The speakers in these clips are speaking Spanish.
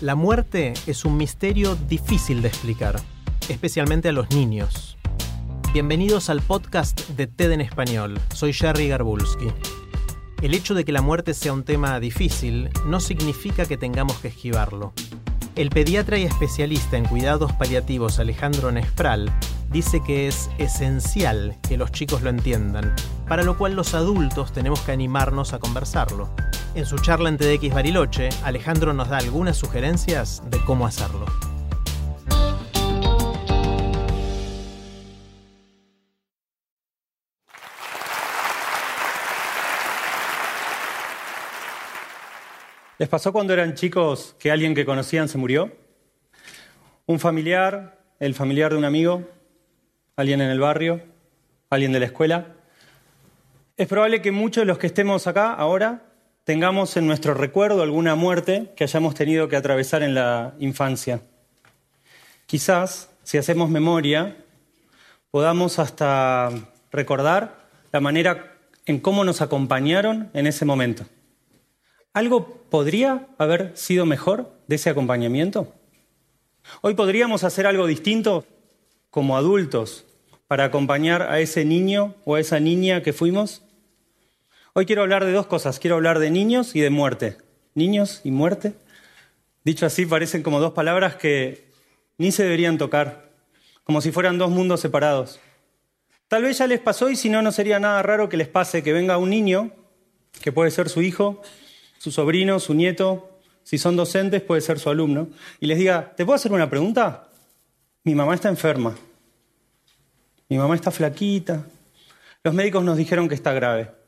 La muerte es un misterio difícil de explicar, especialmente a los niños. Bienvenidos al podcast de TED en Español. Soy Jerry Garbulski. El hecho de que la muerte sea un tema difícil no significa que tengamos que esquivarlo. El pediatra y especialista en cuidados paliativos Alejandro Nespral dice que es esencial que los chicos lo entiendan, para lo cual los adultos tenemos que animarnos a conversarlo. En su charla en TDX Bariloche, Alejandro nos da algunas sugerencias de cómo hacerlo. ¿Les pasó cuando eran chicos que alguien que conocían se murió? ¿Un familiar, el familiar de un amigo, alguien en el barrio, alguien de la escuela? Es probable que muchos de los que estemos acá ahora tengamos en nuestro recuerdo alguna muerte que hayamos tenido que atravesar en la infancia. Quizás, si hacemos memoria, podamos hasta recordar la manera en cómo nos acompañaron en ese momento. ¿Algo podría haber sido mejor de ese acompañamiento? Hoy podríamos hacer algo distinto como adultos para acompañar a ese niño o a esa niña que fuimos. Hoy quiero hablar de dos cosas. Quiero hablar de niños y de muerte. Niños y muerte. Dicho así, parecen como dos palabras que ni se deberían tocar, como si fueran dos mundos separados. Tal vez ya les pasó y si no, no sería nada raro que les pase que venga un niño, que puede ser su hijo, su sobrino, su nieto, si son docentes, puede ser su alumno, y les diga, ¿te puedo hacer una pregunta? Mi mamá está enferma. Mi mamá está flaquita. Los médicos nos dijeron que está grave.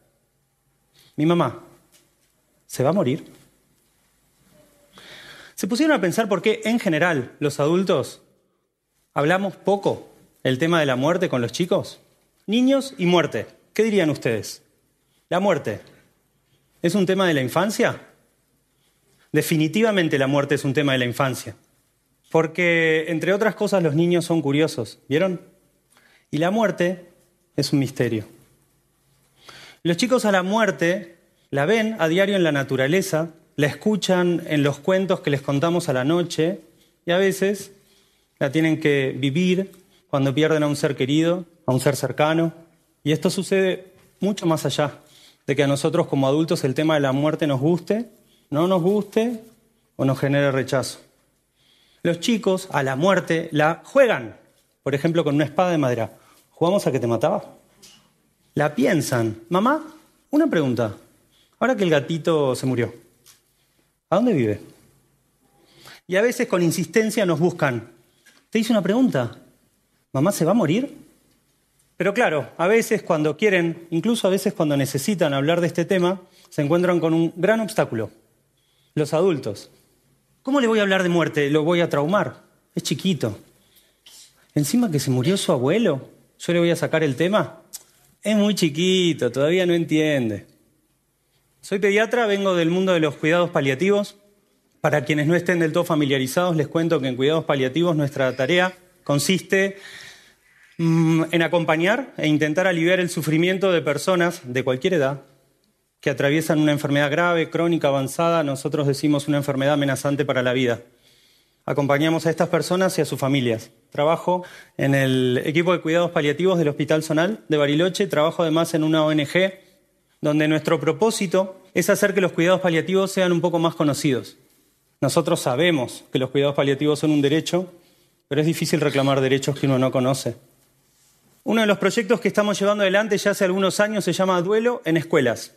Mi mamá, ¿se va a morir? ¿Se pusieron a pensar por qué en general los adultos hablamos poco el tema de la muerte con los chicos? Niños y muerte. ¿Qué dirían ustedes? La muerte. ¿Es un tema de la infancia? Definitivamente la muerte es un tema de la infancia. Porque, entre otras cosas, los niños son curiosos, ¿vieron? Y la muerte es un misterio. Los chicos a la muerte la ven a diario en la naturaleza, la escuchan en los cuentos que les contamos a la noche y a veces la tienen que vivir cuando pierden a un ser querido, a un ser cercano. Y esto sucede mucho más allá de que a nosotros como adultos el tema de la muerte nos guste, no nos guste o nos genere rechazo. Los chicos a la muerte la juegan, por ejemplo, con una espada de madera. ¿Jugamos a que te mataba? La piensan. Mamá, una pregunta. Ahora que el gatito se murió, ¿a dónde vive? Y a veces con insistencia nos buscan. Te hice una pregunta. ¿Mamá se va a morir? Pero claro, a veces cuando quieren, incluso a veces cuando necesitan hablar de este tema, se encuentran con un gran obstáculo. Los adultos. ¿Cómo le voy a hablar de muerte? Lo voy a traumar. Es chiquito. Encima que se murió su abuelo, yo le voy a sacar el tema. Es muy chiquito, todavía no entiende. Soy pediatra, vengo del mundo de los cuidados paliativos. Para quienes no estén del todo familiarizados, les cuento que en cuidados paliativos nuestra tarea consiste Mm, en acompañar e intentar aliviar el sufrimiento de personas de cualquier edad que atraviesan una enfermedad grave, crónica, avanzada, nosotros decimos una enfermedad amenazante para la vida. Acompañamos a estas personas y a sus familias. Trabajo en el equipo de cuidados paliativos del Hospital Zonal de Bariloche, trabajo además en una ONG donde nuestro propósito es hacer que los cuidados paliativos sean un poco más conocidos. Nosotros sabemos que los cuidados paliativos son un derecho, pero es difícil reclamar derechos que uno no conoce. Uno de los proyectos que estamos llevando adelante ya hace algunos años se llama Duelo en Escuelas.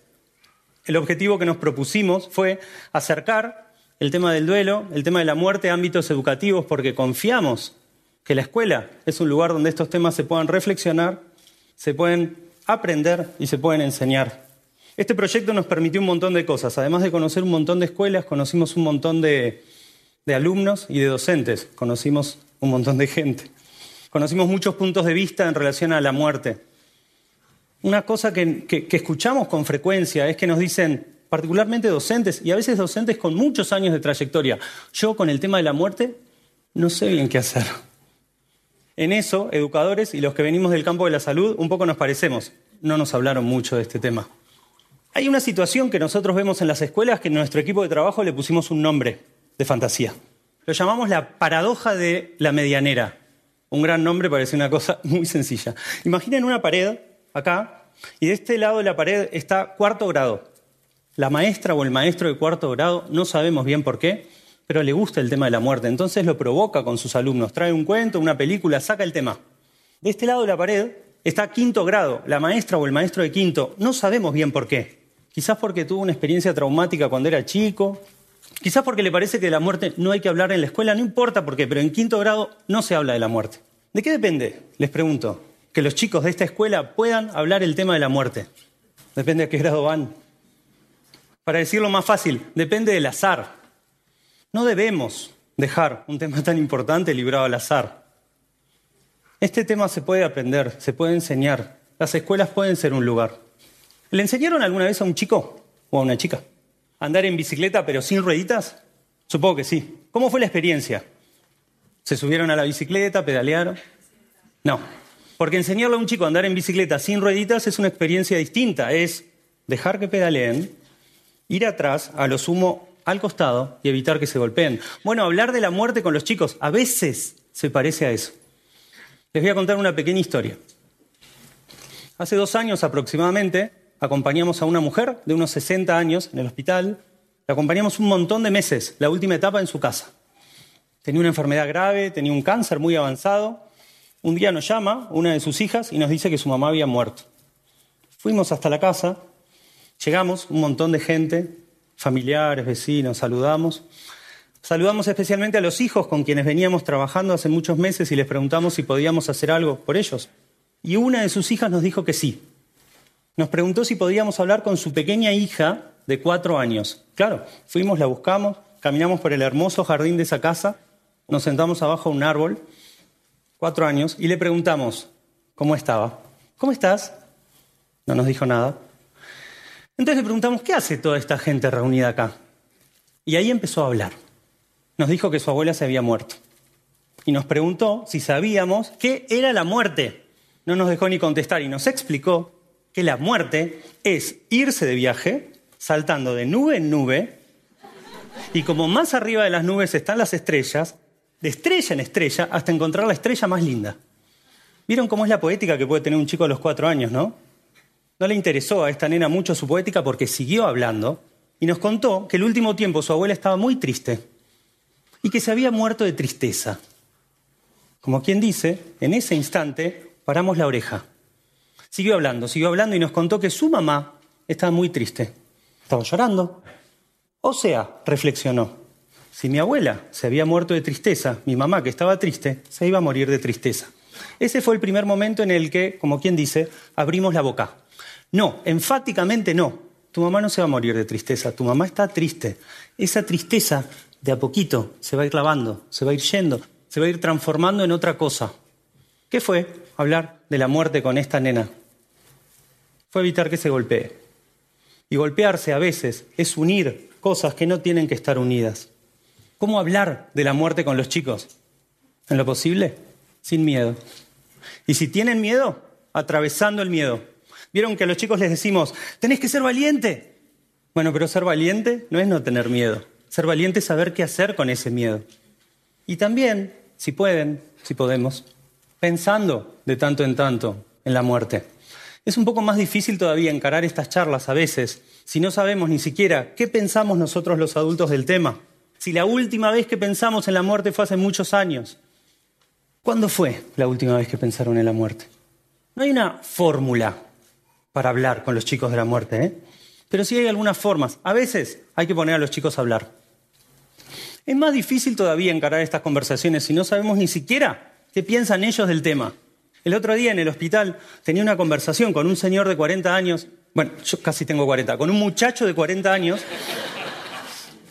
El objetivo que nos propusimos fue acercar el tema del duelo, el tema de la muerte ámbitos educativos, porque confiamos que la escuela es un lugar donde estos temas se puedan reflexionar, se pueden aprender y se pueden enseñar. Este proyecto nos permitió un montón de cosas. Además de conocer un montón de escuelas, conocimos un montón de, alumnos y de docentes. Conocimos un montón de gente. Conocimos muchos puntos de vista en relación a la muerte. Una cosa que escuchamos con frecuencia es que nos dicen, particularmente docentes, y a veces docentes con muchos años de trayectoria, yo con el tema de la muerte no sé bien qué hacer. En eso, educadores y los que venimos del campo de la salud un poco nos parecemos. No nos hablaron mucho de este tema. Hay una situación que nosotros vemos en las escuelas que en nuestro equipo de trabajo le pusimos un nombre de fantasía. Lo llamamos la paradoja de la medianera. Un gran nombre parece una cosa muy sencilla. Imaginen una pared acá y de este lado de la pared está cuarto grado. La maestra o el maestro de cuarto grado, no sabemos bien por qué, pero le gusta el tema de la muerte. Entonces lo provoca con sus alumnos. Trae un cuento, una película, saca el tema. De este lado de la pared está quinto grado. La maestra o el maestro de quinto, no sabemos bien por qué. Quizás porque tuvo una experiencia traumática cuando era chico, quizás porque le parece que de la muerte no hay que hablar en la escuela, no importa por qué, pero en quinto grado no se habla de la muerte. ¿De qué depende? Les pregunto, que los chicos de esta escuela puedan hablar el tema de la muerte. Depende a qué grado van. Para decirlo más fácil, depende del azar. No debemos dejar un tema tan importante librado al azar. Este tema se puede aprender, se puede enseñar. Las escuelas pueden ser un lugar. ¿Le enseñaron alguna vez a un chico o a una chica andar en bicicleta pero sin rueditas? Supongo que sí. ¿Cómo fue la experiencia? ¿Se subieron a la bicicleta, pedalearon? No, porque enseñarle a un chico a andar en bicicleta sin rueditas es una experiencia distinta. Es dejar que pedaleen, ir atrás, a lo sumo al costado y evitar que se golpeen. Bueno, hablar de la muerte con los chicos a veces se parece a eso. Les voy a contar una pequeña historia. Hace dos años aproximadamente, acompañamos a una mujer de unos 60 años en el hospital, la acompañamos un montón de meses, la última etapa en su casa. Tenía una enfermedad grave, tenía un cáncer muy avanzado. Un día nos llama una de sus hijas y nos dice que su mamá había muerto. Fuimos hasta la casa, llegamos, un montón de gente, familiares, vecinos, saludamos. Saludamos especialmente a los hijos con quienes veníamos trabajando hace muchos meses y les preguntamos si podíamos hacer algo por ellos. Y una de sus hijas nos dijo que sí, nos preguntó si podíamos hablar con su pequeña hija de cuatro años. Claro, fuimos, la buscamos, caminamos por el hermoso jardín de esa casa, nos sentamos abajo de un árbol, cuatro años, y le preguntamos cómo estaba. ¿Cómo estás? No nos dijo nada. Entonces le preguntamos, ¿qué hace toda esta gente reunida acá? Y ahí empezó a hablar. Nos dijo que su abuela se había muerto. Y nos preguntó si sabíamos qué era la muerte. No nos dejó ni contestar y nos explicó que la muerte es irse de viaje, saltando de nube en nube, y como más arriba de las nubes están las estrellas, de estrella en estrella hasta encontrar la estrella más linda. ¿Vieron cómo es la poética que puede tener un chico a los cuatro años, no? No le interesó a esta nena mucho su poética porque siguió hablando y nos contó que el último tiempo su abuela estaba muy triste y que se había muerto de tristeza. Como quien dice, en ese instante paramos la oreja. Siguió hablando, siguió hablando y nos contó que su mamá estaba muy triste. Estaba llorando. O sea, reflexionó, si mi abuela se había muerto de tristeza, mi mamá que estaba triste, se iba a morir de tristeza. Ese fue el primer momento en el que, como quien dice, abrimos la boca. No, enfáticamente no. Tu mamá no se va a morir de tristeza, tu mamá está triste. Esa tristeza de a poquito se va a ir lavando, se va a ir yendo, se va a ir transformando en otra cosa. ¿Qué fue? Hablar de la muerte con esta nena fue evitar que se golpee. Y golpearse a veces es unir cosas que no tienen que estar unidas. ¿Cómo hablar de la muerte con los chicos? En lo posible, sin miedo. Y si tienen miedo, atravesando el miedo. ¿Vieron que a los chicos les decimos, tenés que ser valiente? Bueno, pero ser valiente no es no tener miedo. Ser valiente es saber qué hacer con ese miedo. Y también, si pueden, si podemos, pensando de tanto en tanto en la muerte. Es un poco más difícil todavía encarar estas charlas a veces si no sabemos ni siquiera qué pensamos nosotros los adultos del tema. Si la última vez que pensamos en la muerte fue hace muchos años. ¿Cuándo fue la última vez que pensaron en la muerte? No hay una fórmula para hablar con los chicos de la muerte, ¿eh? pero sí hay algunas formas. A veces hay que poner a los chicos a hablar. Es más difícil todavía encarar estas conversaciones si no sabemos ni siquiera qué piensan ellos del tema. El otro día en el hospital tenía una conversación con un señor de 40 años bueno, yo casi tengo 40, con un muchacho de 40 años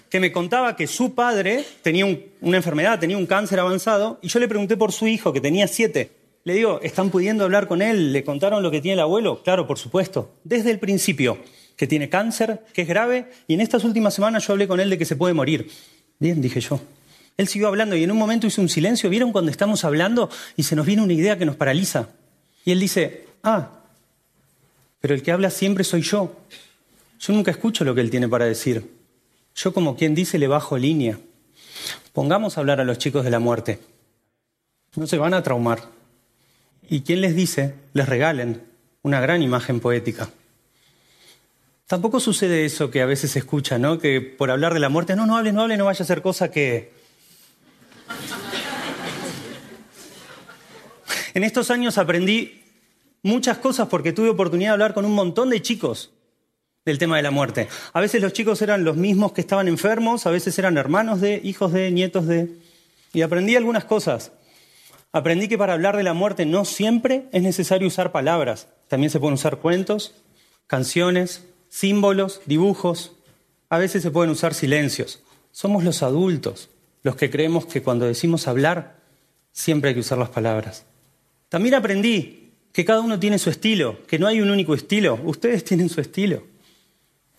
que me contaba que su padre tenía una enfermedad, tenía un cáncer avanzado, y yo le pregunté por su hijo, que tenía 7. Le digo, ¿están pudiendo hablar con él? ¿Le contaron lo que tiene el abuelo? Claro, por supuesto. Desde el principio, que tiene cáncer, que es grave, y en estas últimas semanas yo hablé con él de que se puede morir. Bien, dije yo. Él siguió hablando y en un momento hizo un silencio. ¿Vieron cuando estamos hablando y se nos viene una idea que nos paraliza? Y él dice, ah, pero el que habla siempre soy yo. Yo nunca escucho lo que él tiene para decir. Yo como quien dice le bajo línea. Pongamos a hablar a los chicos de la muerte. No se van a traumar. Y quien les dice, les regalen una gran imagen poética. Tampoco sucede eso que a veces se escucha, ¿no? Que por hablar de la muerte, no, no hable, no hable, no vaya a ser cosa que En estos años aprendí muchas cosas porque tuve oportunidad de hablar con un montón de chicos del tema de la muerte. A veces los chicos eran los mismos que estaban enfermos, a veces eran hermanos de, hijos de, nietos de... Y aprendí algunas cosas. Aprendí que para hablar de la muerte no siempre es necesario usar palabras. También se pueden usar cuentos, canciones, símbolos, dibujos. A veces se pueden usar silencios. Somos los adultos los que creemos que cuando decimos hablar, siempre hay que usar las palabras. También aprendí que cada uno tiene su estilo, que no hay un único estilo. Ustedes tienen su estilo.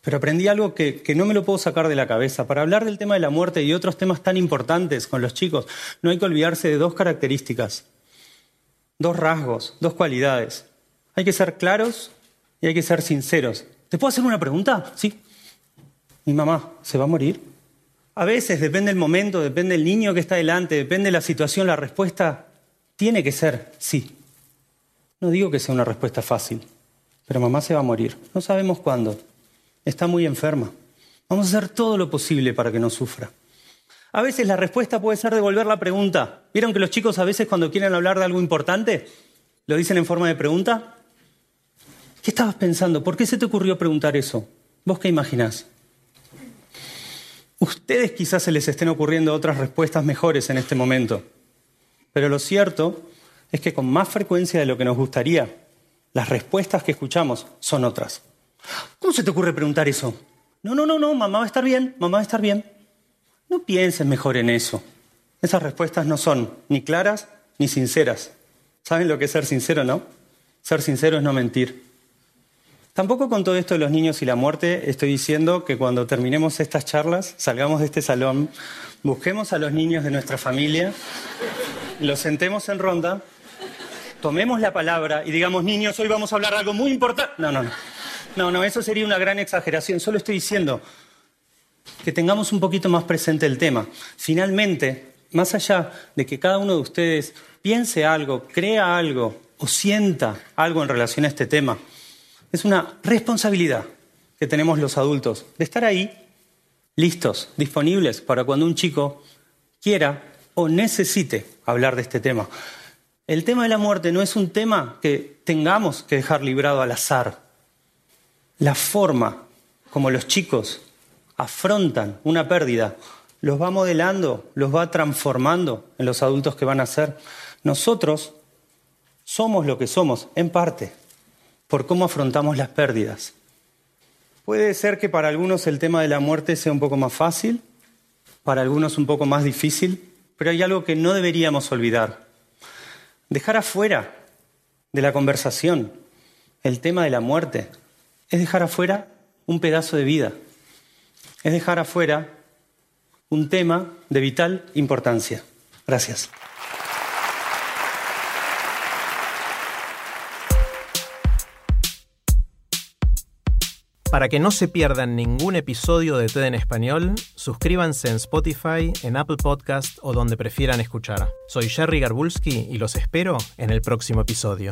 Pero aprendí algo que, no me lo puedo sacar de la cabeza. Para hablar del tema de la muerte y otros temas tan importantes con los chicos, no hay que olvidarse de dos características, dos rasgos, dos cualidades. Hay que ser claros y hay que ser sinceros. ¿Te puedo hacer una pregunta? Sí. Mi mamá, ¿se va a morir? A veces, depende del momento, depende del niño que está delante, depende de la situación, la respuesta tiene que ser sí. No digo que sea una respuesta fácil, pero mamá se va a morir. No sabemos cuándo. Está muy enferma. Vamos a hacer todo lo posible para que no sufra. A veces la respuesta puede ser devolver la pregunta. ¿Vieron que los chicos a veces cuando quieren hablar de algo importante lo dicen en forma de pregunta? ¿Qué estabas pensando? ¿Por qué se te ocurrió preguntar eso? ¿Vos qué imaginás? Ustedes quizás se les estén ocurriendo otras respuestas mejores en este momento. Pero lo cierto es que con más frecuencia de lo que nos gustaría, las respuestas que escuchamos son otras. ¿Cómo se te ocurre preguntar eso? No, no, no, no, mamá va a estar bien, mamá va a estar bien. No pienses mejor en eso. Esas respuestas no son ni claras ni sinceras. ¿Saben lo que es ser sincero, no? Ser sincero es no mentir. Tampoco con todo esto de los niños y la muerte estoy diciendo que cuando terminemos estas charlas, salgamos de este salón, busquemos a los niños de nuestra familia los sentemos en ronda, tomemos la palabra y digamos, niños, hoy vamos a hablar de algo muy importante. No, no, no. No, no, eso sería una gran exageración. Solo estoy diciendo que tengamos un poquito más presente el tema. Finalmente, más allá de que cada uno de ustedes piense algo, crea algo o sienta algo en relación a este tema, es una responsabilidad que tenemos los adultos de estar ahí, listos, disponibles para cuando un chico quiera o necesite hablar de este tema. El tema de la muerte no es un tema que tengamos que dejar librado al azar. La forma como los chicos afrontan una pérdida los va modelando, los va transformando en los adultos que van a ser. Nosotros somos lo que somos, en parte, por cómo afrontamos las pérdidas. Puede ser que para algunos el tema de la muerte sea un poco más fácil, para algunos un poco más difícil, pero hay algo que no deberíamos olvidar. Dejar afuera de la conversación el tema de la muerte es dejar afuera un pedazo de vida. Es dejar afuera un tema de vital importancia. Gracias. Para que no se pierdan ningún episodio de TED en español, suscríbanse en Spotify, en Apple Podcast o donde prefieran escuchar. Soy Jerry Garbulski y los espero en el próximo episodio.